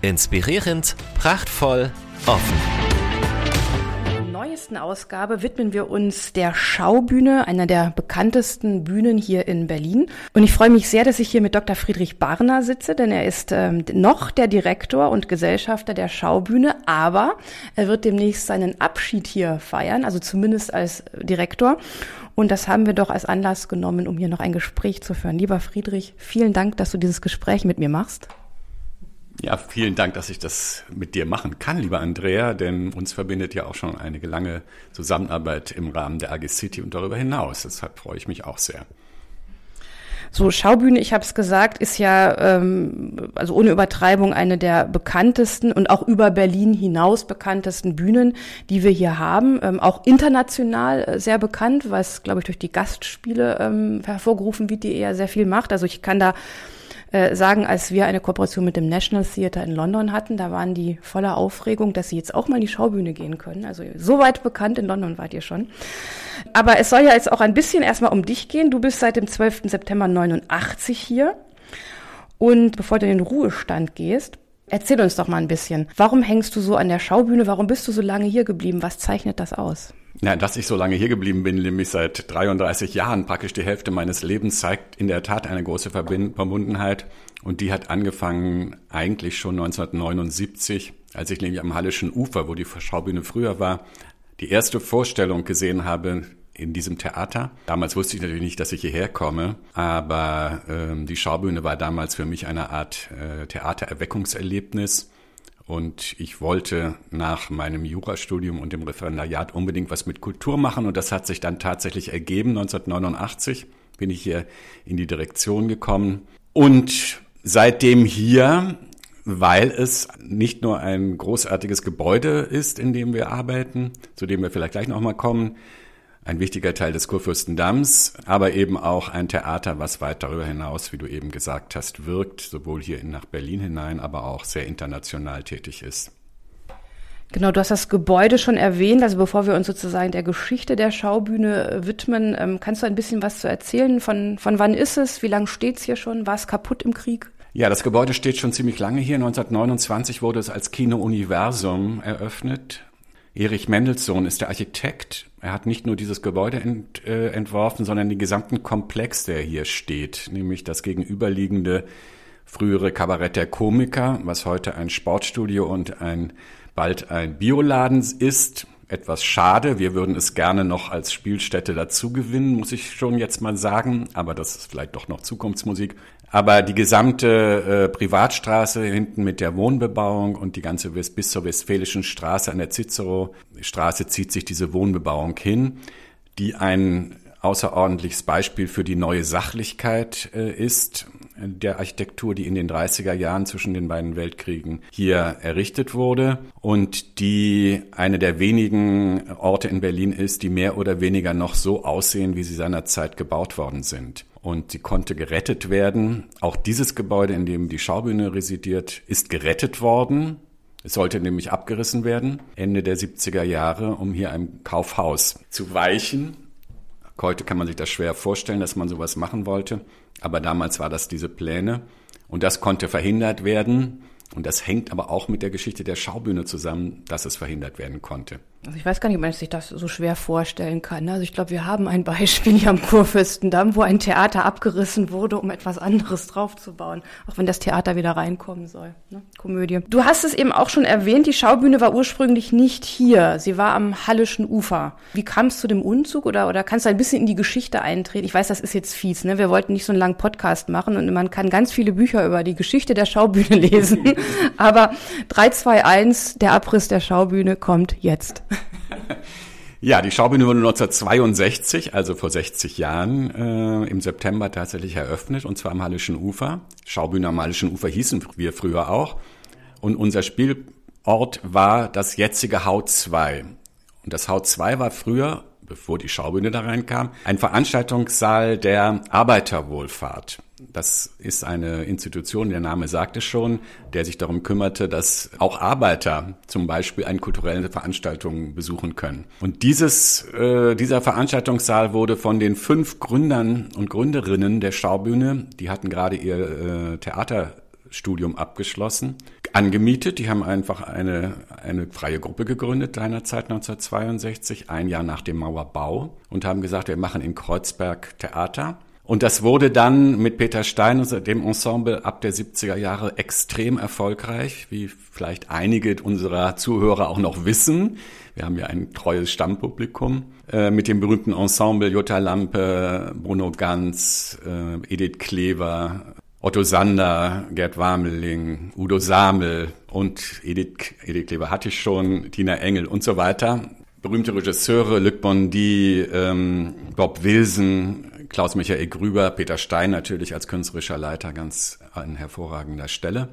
Inspirierend, prachtvoll, offen neuesten Ausgabe widmen wir uns der Schaubühne, einer der bekanntesten Bühnen hier in Berlin. Und ich freue mich sehr, dass ich hier mit Dr. Friedrich Barner sitze, denn er ist ähm, noch der Direktor und Gesellschafter der Schaubühne, aber er wird demnächst seinen Abschied hier feiern, also zumindest als Direktor. Und das haben wir doch als Anlass genommen, um hier noch ein Gespräch zu führen. Lieber Friedrich, vielen Dank, dass du dieses Gespräch mit mir machst. Ja, vielen Dank, dass ich das mit dir machen kann, lieber Andrea, denn uns verbindet ja auch schon einige lange Zusammenarbeit im Rahmen der AG City und darüber hinaus. Deshalb freue ich mich auch sehr. So, Schaubühne, ich habe es gesagt, ist ja ähm, also ohne Übertreibung eine der bekanntesten und auch über Berlin hinaus bekanntesten Bühnen, die wir hier haben. Ähm, auch international äh, sehr bekannt, was, glaube ich, durch die Gastspiele ähm, hervorgerufen wird, die eher sehr viel macht. Also ich kann da äh, sagen, als wir eine Kooperation mit dem National Theatre in London hatten, da waren die voller Aufregung, dass sie jetzt auch mal in die Schaubühne gehen können. Also so weit bekannt in London wart ihr schon. Aber es soll ja jetzt auch ein bisschen erstmal um dich gehen. Du bist seit dem 12. September 89 hier. Und bevor du in den Ruhestand gehst, erzähl uns doch mal ein bisschen. Warum hängst du so an der Schaubühne? Warum bist du so lange hier geblieben? Was zeichnet das aus? Ja, dass ich so lange hier geblieben bin, nämlich seit 33 Jahren, praktisch die Hälfte meines Lebens, zeigt in der Tat eine große Verbundenheit. Und die hat angefangen eigentlich schon 1979, als ich nämlich am Hallischen Ufer, wo die Schaubühne früher war, die erste Vorstellung gesehen habe in diesem Theater. Damals wusste ich natürlich nicht, dass ich hierher komme, aber ähm, die Schaubühne war damals für mich eine Art äh, Theatererweckungserlebnis. Und ich wollte nach meinem Jurastudium und dem Referendariat unbedingt was mit Kultur machen. Und das hat sich dann tatsächlich ergeben. 1989 bin ich hier in die Direktion gekommen. Und seitdem hier, weil es nicht nur ein großartiges Gebäude ist, in dem wir arbeiten, zu dem wir vielleicht gleich nochmal kommen, ein wichtiger Teil des Kurfürstendamms, aber eben auch ein Theater, was weit darüber hinaus, wie du eben gesagt hast, wirkt, sowohl hier nach Berlin hinein, aber auch sehr international tätig ist. Genau, du hast das Gebäude schon erwähnt. Also bevor wir uns sozusagen der Geschichte der Schaubühne äh, widmen, ähm, kannst du ein bisschen was zu erzählen? Von, von wann ist es? Wie lange steht es hier schon? War es kaputt im Krieg? Ja, das Gebäude steht schon ziemlich lange hier. 1929 wurde es als Kino Universum eröffnet. Erich Mendelssohn ist der Architekt. Er hat nicht nur dieses Gebäude ent, äh, entworfen, sondern den gesamten Komplex, der hier steht, nämlich das gegenüberliegende frühere Kabarett der Komiker, was heute ein Sportstudio und ein bald ein Bioladen ist. Etwas schade. Wir würden es gerne noch als Spielstätte dazu gewinnen, muss ich schon jetzt mal sagen. Aber das ist vielleicht doch noch Zukunftsmusik. Aber die gesamte äh, Privatstraße hinten mit der Wohnbebauung und die ganze West bis zur Westfälischen Straße an der Cicero Straße zieht sich diese Wohnbebauung hin, die ein außerordentliches Beispiel für die neue Sachlichkeit äh, ist der Architektur, die in den 30er Jahren zwischen den beiden Weltkriegen hier errichtet wurde und die eine der wenigen Orte in Berlin ist, die mehr oder weniger noch so aussehen, wie sie seinerzeit gebaut worden sind und sie konnte gerettet werden. Auch dieses Gebäude, in dem die Schaubühne residiert, ist gerettet worden. Es sollte nämlich abgerissen werden, Ende der 70er Jahre, um hier einem Kaufhaus zu weichen. Heute kann man sich das schwer vorstellen, dass man sowas machen wollte, aber damals war das diese Pläne und das konnte verhindert werden. Und das hängt aber auch mit der Geschichte der Schaubühne zusammen, dass es verhindert werden konnte. Also ich weiß gar nicht, ob man sich das so schwer vorstellen kann. Also ich glaube, wir haben ein Beispiel hier am Kurfürstendamm, wo ein Theater abgerissen wurde, um etwas anderes draufzubauen, auch wenn das Theater wieder reinkommen soll. Ne? Komödie. Du hast es eben auch schon erwähnt, die Schaubühne war ursprünglich nicht hier. Sie war am Hallischen Ufer. Wie kam es zu dem Umzug oder, oder kannst du ein bisschen in die Geschichte eintreten? Ich weiß, das ist jetzt fies, ne? Wir wollten nicht so einen langen Podcast machen und man kann ganz viele Bücher über die Geschichte der Schaubühne lesen. Aber 3, 2, 1, der Abriss der Schaubühne kommt jetzt. Ja, die Schaubühne wurde 1962, also vor 60 Jahren, äh, im September tatsächlich eröffnet, und zwar am Hallischen Ufer. Schaubühne am Hallischen Ufer hießen wir früher auch. Und unser Spiel Ort war das jetzige Haut 2. Und das Haut 2 war früher, bevor die Schaubühne da reinkam, ein Veranstaltungssaal der Arbeiterwohlfahrt. Das ist eine Institution, der Name sagt es schon, der sich darum kümmerte, dass auch Arbeiter zum Beispiel eine kulturelle Veranstaltung besuchen können. Und dieses, äh, dieser Veranstaltungssaal wurde von den fünf Gründern und Gründerinnen der Schaubühne, die hatten gerade ihr äh, Theaterstudium abgeschlossen, angemietet. Die haben einfach eine, eine freie Gruppe gegründet, seinerzeit 1962, ein Jahr nach dem Mauerbau, und haben gesagt, wir machen in Kreuzberg Theater. Und das wurde dann mit Peter Stein und dem Ensemble ab der 70er Jahre extrem erfolgreich, wie vielleicht einige unserer Zuhörer auch noch wissen. Wir haben ja ein treues Stammpublikum äh, mit dem berühmten Ensemble Jutta Lampe, Bruno Ganz, äh, Edith Klever, Otto Sander, Gerd Warmeling, Udo Samel und Edith, Edith Klever hatte ich schon, Tina Engel und so weiter. Berühmte Regisseure, Luc Bondy, ähm, Bob Wilson, Klaus-Michael Grüber, Peter Stein natürlich als künstlerischer Leiter ganz an hervorragender Stelle.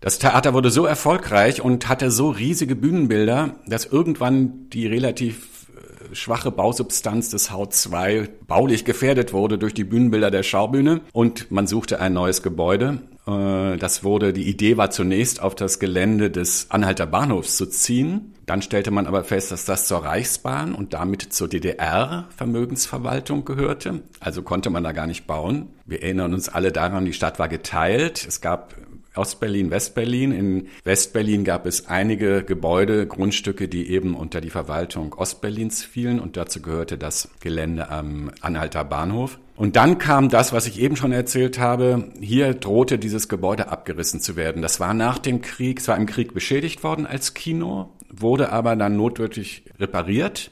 Das Theater wurde so erfolgreich und hatte so riesige Bühnenbilder, dass irgendwann die relativ äh, schwache Bausubstanz des Haut 2 baulich gefährdet wurde durch die Bühnenbilder der Schaubühne und man suchte ein neues Gebäude. Äh, das wurde, die Idee war zunächst auf das Gelände des Anhalter Bahnhofs zu ziehen. Dann stellte man aber fest, dass das zur Reichsbahn und damit zur DDR-Vermögensverwaltung gehörte. Also konnte man da gar nicht bauen. Wir erinnern uns alle daran, die Stadt war geteilt. Es gab Ostberlin, Westberlin. In Westberlin gab es einige Gebäude, Grundstücke, die eben unter die Verwaltung Ostberlins fielen und dazu gehörte das Gelände am Anhalter Bahnhof. Und dann kam das, was ich eben schon erzählt habe. Hier drohte dieses Gebäude abgerissen zu werden. Das war nach dem Krieg, es war im Krieg beschädigt worden als Kino wurde aber dann notwendig repariert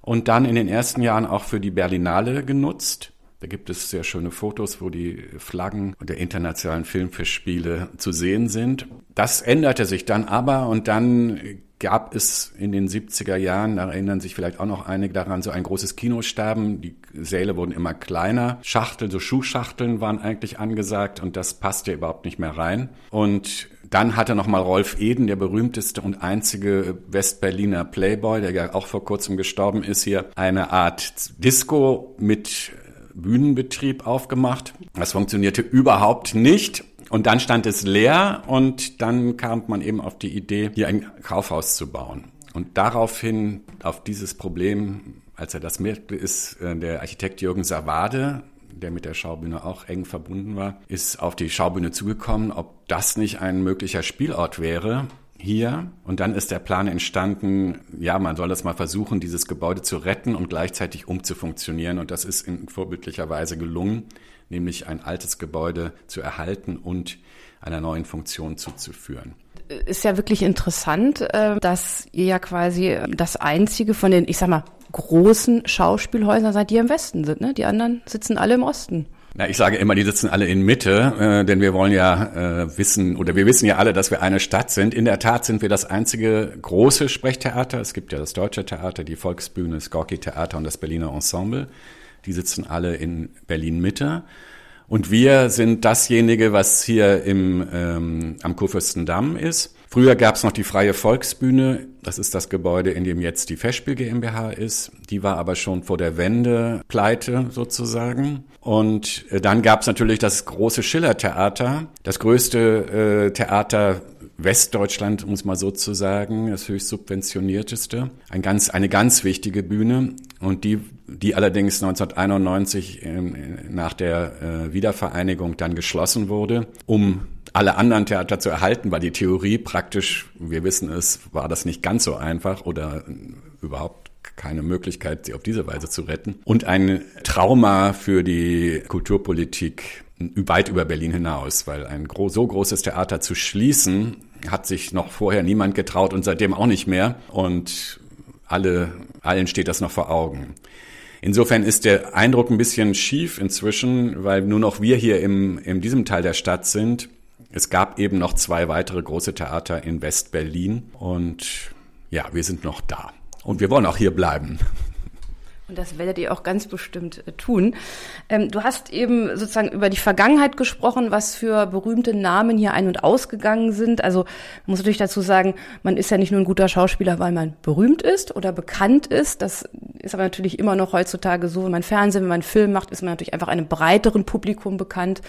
und dann in den ersten Jahren auch für die Berlinale genutzt. Da gibt es sehr schöne Fotos, wo die Flaggen der internationalen Filmfestspiele zu sehen sind. Das änderte sich dann aber und dann gab es in den 70er Jahren, da erinnern sich vielleicht auch noch einige daran, so ein großes Kinosterben. Die Säle wurden immer kleiner. Schachteln, so Schuhschachteln waren eigentlich angesagt und das passte überhaupt nicht mehr rein. Und dann hatte noch mal Rolf Eden, der berühmteste und einzige Westberliner Playboy, der ja auch vor kurzem gestorben ist, hier eine Art Disco mit Bühnenbetrieb aufgemacht. Das funktionierte überhaupt nicht. Und dann stand es leer und dann kam man eben auf die Idee, hier ein Kaufhaus zu bauen. Und daraufhin, auf dieses Problem, als er das merkte, ist äh, der Architekt Jürgen Savade der mit der Schaubühne auch eng verbunden war, ist auf die Schaubühne zugekommen, ob das nicht ein möglicher Spielort wäre hier. Und dann ist der Plan entstanden, ja, man soll das mal versuchen, dieses Gebäude zu retten und gleichzeitig umzufunktionieren. Und das ist in vorbildlicher Weise gelungen, nämlich ein altes Gebäude zu erhalten und einer neuen Funktion zuzuführen ist ja wirklich interessant, äh, dass ihr ja quasi das einzige von den, ich sag mal, großen Schauspielhäusern seid, die im Westen sind. Ne? Die anderen sitzen alle im Osten. Na, ich sage immer, die sitzen alle in Mitte, äh, denn wir wollen ja äh, wissen, oder wir wissen ja alle, dass wir eine Stadt sind. In der Tat sind wir das einzige große Sprechtheater. Es gibt ja das Deutsche Theater, die Volksbühne, das Gorki Theater und das Berliner Ensemble. Die sitzen alle in Berlin Mitte. Und wir sind dasjenige, was hier im, ähm, am Kurfürstendamm ist. Früher gab es noch die Freie Volksbühne. Das ist das Gebäude, in dem jetzt die Festspiel GmbH ist. Die war aber schon vor der Wende pleite sozusagen. Und äh, dann gab es natürlich das große Schiller-Theater, das größte äh, Theater Westdeutschland, um es mal so zu sagen, das höchst subventionierteste. Ein ganz, eine ganz wichtige Bühne und die, die allerdings 1991 äh, nach der äh, Wiedervereinigung dann geschlossen wurde, um alle anderen Theater zu erhalten, weil die Theorie praktisch, wir wissen es, war das nicht ganz so einfach oder überhaupt keine Möglichkeit, sie auf diese Weise zu retten. Und ein Trauma für die Kulturpolitik weit über Berlin hinaus, weil ein so großes Theater zu schließen, hat sich noch vorher niemand getraut und seitdem auch nicht mehr. Und alle, allen steht das noch vor Augen. Insofern ist der Eindruck ein bisschen schief inzwischen, weil nur noch wir hier im, in diesem Teil der Stadt sind es gab eben noch zwei weitere große Theater in West-Berlin und ja, wir sind noch da. Und wir wollen auch hier bleiben. Und das werdet ihr auch ganz bestimmt äh, tun. Ähm, du hast eben sozusagen über die Vergangenheit gesprochen, was für berühmte Namen hier ein- und ausgegangen sind. Also man muss natürlich dazu sagen, man ist ja nicht nur ein guter Schauspieler, weil man berühmt ist oder bekannt ist. Das ist aber natürlich immer noch heutzutage so. Wenn man Fernsehen, wenn man Film macht, ist man natürlich einfach einem breiteren Publikum bekannt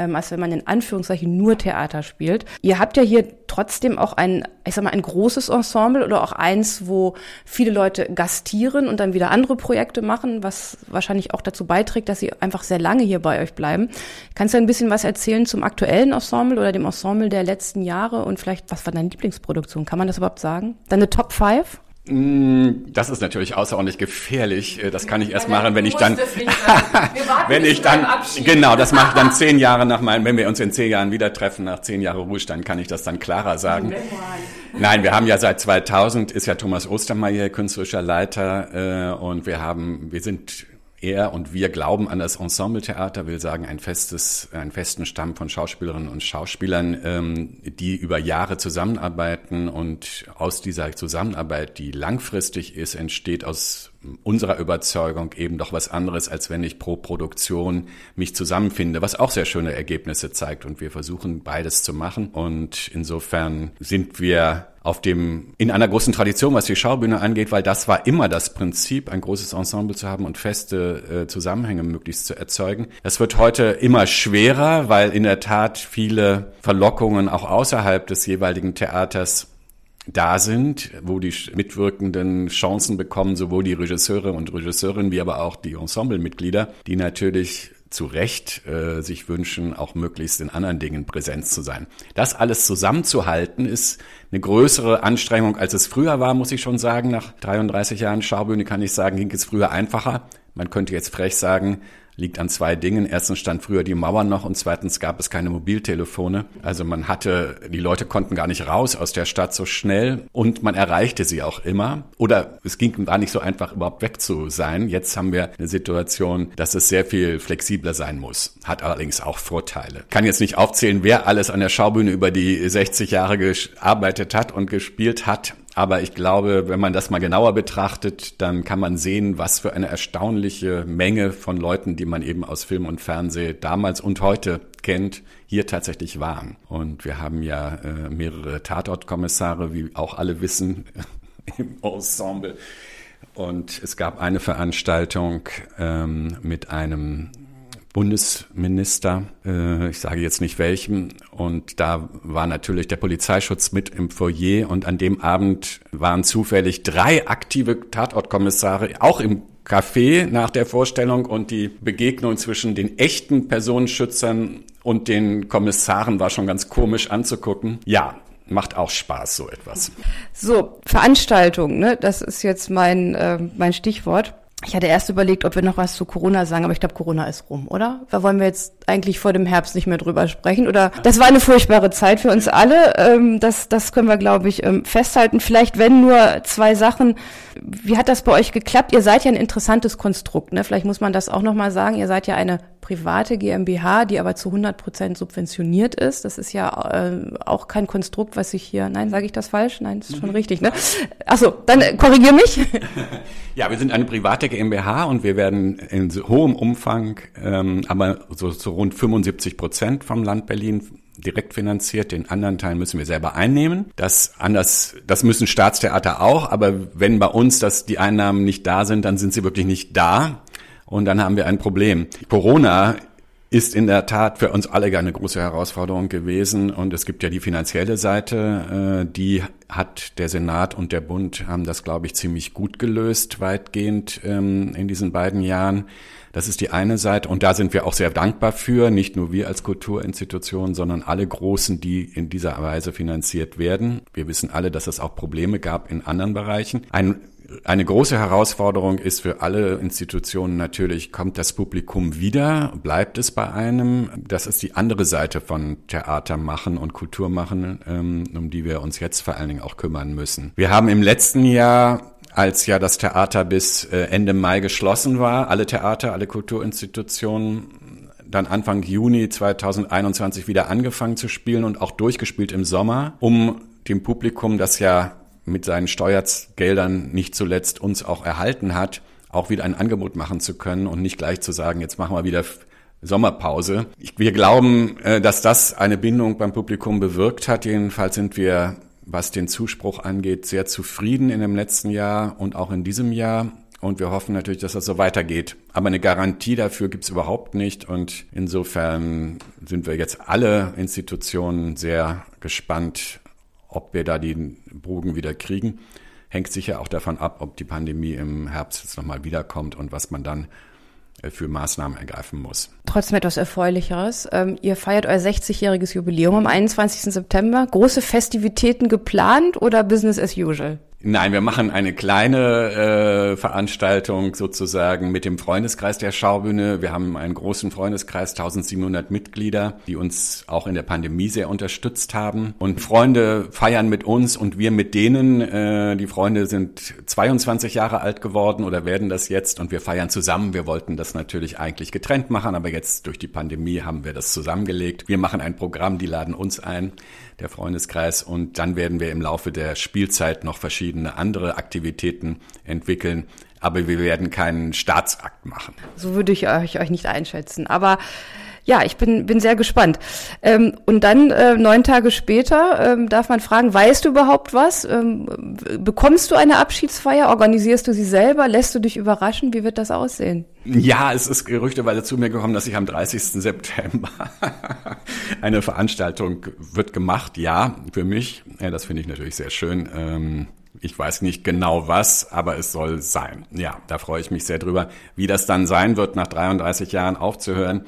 ähm, als wenn man in Anführungszeichen nur Theater spielt. Ihr habt ja hier trotzdem auch ein, ich sag mal, ein großes Ensemble oder auch eins, wo viele Leute gastieren und dann wieder andere Projekte machen, was wahrscheinlich auch dazu beiträgt, dass sie einfach sehr lange hier bei euch bleiben. Kannst du ein bisschen was erzählen zum aktuellen Ensemble oder dem Ensemble der letzten Jahre und vielleicht, was war deine Lieblingsproduktion? Kann man das überhaupt sagen? Deine Top 5? Mm, das ist natürlich außerordentlich gefährlich. Äh, das kann ich erst machen, wenn ich dann, wenn ich dann, genau, das mache ich dann zehn Jahre nach meinem, wenn wir uns in zehn Jahren wieder treffen, nach zehn Jahren Ruhestand, kann ich das dann klarer sagen. Nein, wir haben ja seit 2000 ist ja Thomas Ostermeier künstlerischer Leiter äh, und wir haben, wir sind er und wir glauben an das Ensembletheater, will sagen ein festes, einen festen Stamm von Schauspielerinnen und Schauspielern, ähm, die über Jahre zusammenarbeiten. Und aus dieser Zusammenarbeit, die langfristig ist, entsteht aus unserer Überzeugung eben doch was anderes, als wenn ich pro Produktion mich zusammenfinde, was auch sehr schöne Ergebnisse zeigt. Und wir versuchen beides zu machen. Und insofern sind wir auf dem, in einer großen Tradition, was die Schaubühne angeht, weil das war immer das Prinzip, ein großes Ensemble zu haben und feste äh, Zusammenhänge möglichst zu erzeugen. Das wird heute immer schwerer, weil in der Tat viele Verlockungen auch außerhalb des jeweiligen Theaters da sind, wo die Mitwirkenden Chancen bekommen, sowohl die Regisseure und Regisseurinnen wie aber auch die Ensemblemitglieder, die natürlich zu Recht äh, sich wünschen, auch möglichst in anderen Dingen präsent zu sein. Das alles zusammenzuhalten, ist eine größere Anstrengung, als es früher war, muss ich schon sagen. Nach 33 Jahren Schaubühne kann ich sagen, ging es früher einfacher. Man könnte jetzt frech sagen, liegt an zwei Dingen. Erstens stand früher die Mauer noch und zweitens gab es keine Mobiltelefone. Also man hatte, die Leute konnten gar nicht raus aus der Stadt so schnell und man erreichte sie auch immer. Oder es ging gar nicht so einfach überhaupt weg zu sein. Jetzt haben wir eine Situation, dass es sehr viel flexibler sein muss. Hat allerdings auch Vorteile. Kann jetzt nicht aufzählen, wer alles an der Schaubühne über die 60 Jahre gearbeitet hat und gespielt hat. Aber ich glaube, wenn man das mal genauer betrachtet, dann kann man sehen, was für eine erstaunliche Menge von Leuten, die man eben aus Film und Fernsehen damals und heute kennt, hier tatsächlich waren. Und wir haben ja äh, mehrere Tatortkommissare, wie auch alle wissen, im Ensemble. Und es gab eine Veranstaltung ähm, mit einem Bundesminister, äh, ich sage jetzt nicht welchem, und da war natürlich der Polizeischutz mit im Foyer und an dem Abend waren zufällig drei aktive Tatortkommissare auch im Café nach der Vorstellung und die Begegnung zwischen den echten Personenschützern und den Kommissaren war schon ganz komisch anzugucken. Ja, macht auch Spaß, so etwas. So, Veranstaltung, ne? Das ist jetzt mein, äh, mein Stichwort. Ich hatte erst überlegt, ob wir noch was zu Corona sagen, aber ich glaube, Corona ist rum, oder? Da wollen wir jetzt eigentlich vor dem Herbst nicht mehr drüber sprechen. Oder das war eine furchtbare Zeit für uns alle. Ähm, das, das können wir, glaube ich, ähm, festhalten. Vielleicht, wenn nur zwei Sachen. Wie hat das bei euch geklappt? Ihr seid ja ein interessantes Konstrukt. Ne? Vielleicht muss man das auch nochmal sagen. Ihr seid ja eine private GmbH, die aber zu 100 Prozent subventioniert ist. Das ist ja äh, auch kein Konstrukt, was ich hier, nein, sage ich das falsch? Nein, das ist schon mhm. richtig, ne? Achso, dann äh, korrigier mich. Ja, wir sind eine private GmbH und wir werden in hohem Umfang, ähm, aber so zu rund 75 Prozent vom Land Berlin direkt finanziert, den anderen Teil müssen wir selber einnehmen. Das anders, das müssen Staatstheater auch, aber wenn bei uns das die Einnahmen nicht da sind, dann sind sie wirklich nicht da. Und dann haben wir ein Problem. Corona ist in der Tat für uns alle eine große Herausforderung gewesen. Und es gibt ja die finanzielle Seite, äh, die hat der Senat und der Bund haben das, glaube ich, ziemlich gut gelöst, weitgehend ähm, in diesen beiden Jahren. Das ist die eine Seite und da sind wir auch sehr dankbar für, nicht nur wir als Kulturinstitution, sondern alle Großen, die in dieser Weise finanziert werden. Wir wissen alle, dass es auch Probleme gab in anderen Bereichen. Ein eine große Herausforderung ist für alle Institutionen natürlich, kommt das Publikum wieder, bleibt es bei einem? Das ist die andere Seite von Theater machen und Kultur machen, ähm, um die wir uns jetzt vor allen Dingen auch kümmern müssen. Wir haben im letzten Jahr als ja das Theater bis äh, Ende Mai geschlossen war, alle Theater, alle Kulturinstitutionen, dann Anfang Juni 2021 wieder angefangen zu spielen und auch durchgespielt im Sommer, um dem Publikum, das ja mit seinen Steuergeldern nicht zuletzt uns auch erhalten hat, auch wieder ein Angebot machen zu können und nicht gleich zu sagen, jetzt machen wir wieder Sommerpause. wir glauben, äh, dass das eine Bindung beim Publikum bewirkt hat. Jedenfalls sind wir, was den Zuspruch angeht, sehr zufrieden in dem letzten Jahr und auch in diesem Jahr. Und wir hoffen natürlich, dass das so weitergeht. Aber eine Garantie dafür gibt's überhaupt nicht. Und insofern sind wir jetzt alle Institutionen sehr gespannt, ob wir da den Bogen wieder kriegen. Hängt sicher auch davon ab, ob die Pandemie im Herbst jetzt nochmal wiederkommt und was man dann äh, für Maßnahmen ergreifen muss. Trotzdem etwas Erfreulicheres. Ähm, ihr feiert euer 60-jähriges Jubiläum am 21. September. Große Festivitäten geplant oder Business as usual? Nein, wir machen eine kleine äh, Veranstaltung sozusagen mit dem Freundeskreis der Schaubühne. Wir haben einen großen Freundeskreis, 1700 Mitglieder, die uns auch in der Pandemie sehr unterstützt haben. Und Freunde feiern mit uns und wir mit denen. Äh, die Freunde sind 22 Jahre alt geworden oder werden das jetzt und wir feiern zusammen. Wir wollten das natürlich eigentlich getrennt machen, aber jetzt durch die Pandemie haben wir das zusammengelegt. Wir machen ein Programm, die laden uns ein der Freundeskreis. Und dann werden wir im Laufe der Spielzeit noch verschiedene andere Aktivitäten entwickeln. Aber wir werden keinen Staatsakt machen. So würde ich euch, euch nicht einschätzen. Aber ja, ich bin, bin sehr gespannt. Ähm, und dann äh, neun Tage später ähm, darf man fragen, weißt du überhaupt was? Ähm, bekommst du eine Abschiedsfeier? Organisierst du sie selber? Lässt du dich überraschen? Wie wird das aussehen? Ja, es ist gerüchteweise zu mir gekommen, dass ich am 30. September eine Veranstaltung wird gemacht. Ja, für mich. Ja, das finde ich natürlich sehr schön. Ich weiß nicht genau was, aber es soll sein. Ja, da freue ich mich sehr drüber. Wie das dann sein wird, nach 33 Jahren aufzuhören,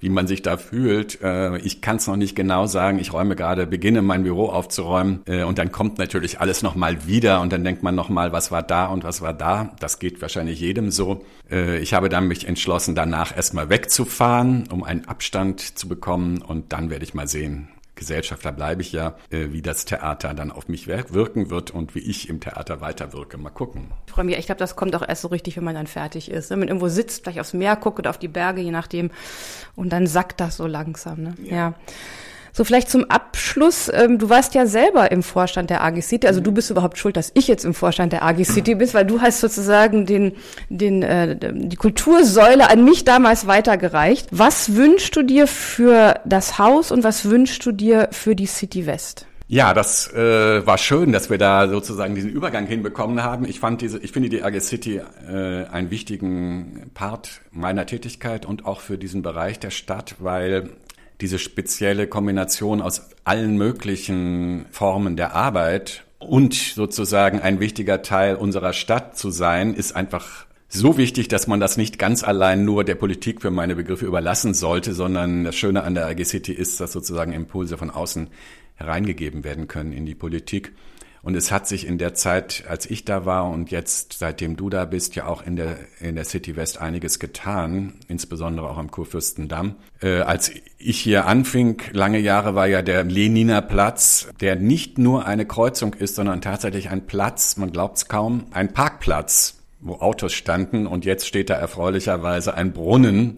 wie man sich da fühlt. Äh, ich kann es noch nicht genau sagen. Ich räume gerade, beginne mein Büro aufzuräumen äh, und dann kommt natürlich alles nochmal wieder und dann denkt man nochmal, was war da und was war da. Das geht wahrscheinlich jedem so. Äh, ich habe dann mich entschlossen, danach erstmal wegzufahren, um einen Abstand zu bekommen und dann werde ich mal sehen, Gesellschafter bleibe ich ja, äh, wie das Theater dann auf mich wirken wird und wie ich im Theater weiterwirke. Mal gucken. Ich freue mich, ich glaube, das kommt auch erst so richtig, wenn man dann fertig ist. Wenn man irgendwo sitzt, vielleicht aufs Meer guckt oder auf die Berge, je nachdem. Und dann sackt das so langsam. Ne? ja. ja. So vielleicht zum Abschluss. Ähm, du warst ja selber im Vorstand der AG City. Also du bist überhaupt schuld, dass ich jetzt im Vorstand der AG City bin, weil du hast sozusagen den, den, äh, die Kultursäule an mich damals weitergereicht. Was wünschst du dir für das Haus und was wünschst du dir für die City West? Ja, das äh, war schön, dass wir da sozusagen diesen Übergang hinbekommen haben. Ich fand diese, ich finde die AG City äh, einen wichtigen Part meiner Tätigkeit und auch für diesen Bereich der Stadt, weil diese spezielle Kombination aus allen möglichen Formen der Arbeit und sozusagen ein wichtiger Teil unserer Stadt zu sein, ist einfach so wichtig, dass man das nicht ganz allein nur der Politik für meine Begriffe überlassen sollte, sondern das Schöne an der AG City ist, dass sozusagen Impulse von außen hereingegeben werden können in die Politik. Und es hat sich in der Zeit, als ich da war und jetzt, seitdem du da bist, ja auch in der, in der City West einiges getan, insbesondere auch am Kurfürstendamm. Äh, als ich hier anfing, lange Jahre war ja der Leniner Platz, der nicht nur eine Kreuzung ist, sondern tatsächlich ein Platz, man glaubt's kaum, ein Parkplatz, wo Autos standen und jetzt steht da erfreulicherweise ein Brunnen,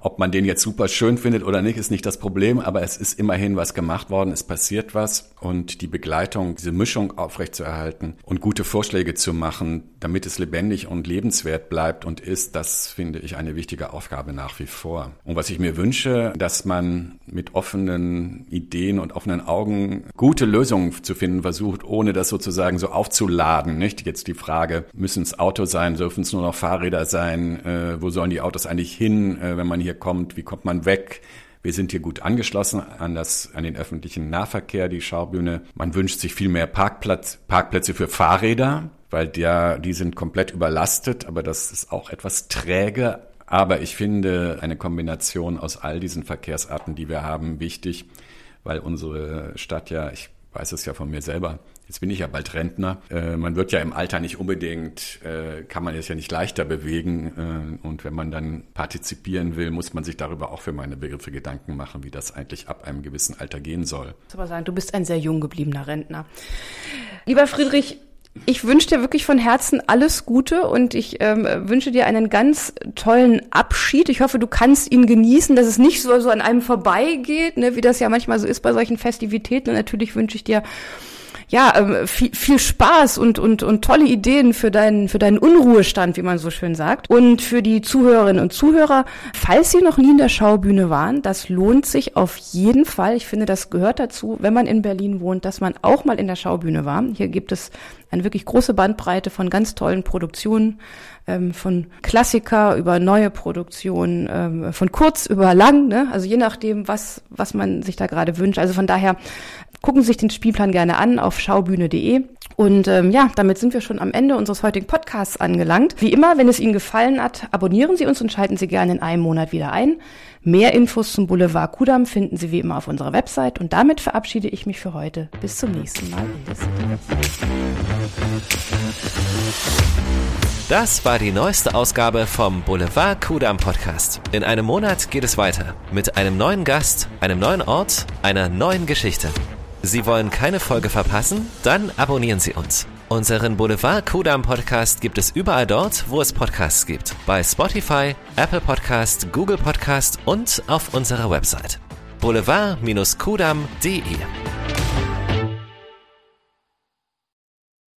ob man den jetzt super schön findet oder nicht, ist nicht das Problem, aber es ist immerhin was gemacht worden, es passiert was und die Begleitung, diese Mischung aufrechtzuerhalten und gute Vorschläge zu machen, damit es lebendig und lebenswert bleibt und ist, das finde ich eine wichtige Aufgabe nach wie vor. Und was ich mir wünsche, dass man mit offenen Ideen und offenen Augen gute Lösungen zu finden versucht, ohne das sozusagen so aufzuladen. Nicht jetzt die Frage, müssen es Autos sein, dürfen es nur noch Fahrräder sein, äh, wo sollen die Autos eigentlich hin, äh, wenn man hier hier kommt, wie kommt man weg. Wir sind hier gut angeschlossen an, das, an den öffentlichen Nahverkehr, die Schaubühne. Man wünscht sich viel mehr Parkplatz, Parkplätze für Fahrräder, weil der, die sind komplett überlastet, aber das ist auch etwas träge. Aber ich finde eine Kombination aus all diesen Verkehrsarten, die wir haben, wichtig, weil unsere Stadt ja, ich weiß es ja von mir selber, Jetzt bin ich ja bald Rentner. Äh, man wird ja im Alter nicht unbedingt, äh, kann man es ja nicht leichter bewegen. Äh, und wenn man dann partizipieren will, muss man sich darüber auch für meine Begriffe Gedanken machen, wie das eigentlich ab einem gewissen Alter gehen soll. Ich aber sagen, du bist ein sehr jung gebliebener Rentner. Lieber Friedrich, ich wünsche dir wirklich von Herzen alles Gute und ich ähm, wünsche dir einen ganz tollen Abschied. Ich hoffe, du kannst ihn genießen, dass es nicht so, so an einem vorbeigeht, ne, wie das ja manchmal so ist bei solchen Festivitäten. Und natürlich wünsche ich dir ja, ähm, viel, viel Spaß und, und, und tolle Ideen für deinen, für deinen Unruhestand, wie man so schön sagt. Und für die Zuhörerinnen und Zuhörer, falls Sie noch nie in der Schaubühne waren, das lohnt sich auf jeden Fall. Ich finde, das gehört dazu, wenn man in Berlin wohnt, dass man auch mal in der Schaubühne war. Hier gibt es eine wirklich große Bandbreite von ganz tollen Produktionen, ähm, von Klassiker über neue Produktionen, ähm, von kurz über lang, ne? also je nachdem, was, was man sich da gerade wünscht. Also von daher gucken Sie sich den Spielplan gerne an auf schaubühne.de. Und ähm, ja, damit sind wir schon am Ende unseres heutigen Podcasts angelangt. Wie immer, wenn es Ihnen gefallen hat, abonnieren Sie uns und schalten Sie gerne in einem Monat wieder ein. Mehr Infos zum Boulevard Kudam finden Sie wie immer auf unserer Website. Und damit verabschiede ich mich für heute. Bis zum nächsten Mal. Das war die neueste Ausgabe vom Boulevard Kudam Podcast. In einem Monat geht es weiter mit einem neuen Gast, einem neuen Ort, einer neuen Geschichte. Sie wollen keine Folge verpassen? Dann abonnieren Sie uns. Unseren Boulevard Kudam Podcast gibt es überall dort, wo es Podcasts gibt. Bei Spotify, Apple Podcast, Google Podcast und auf unserer Website. boulevard-kudam.de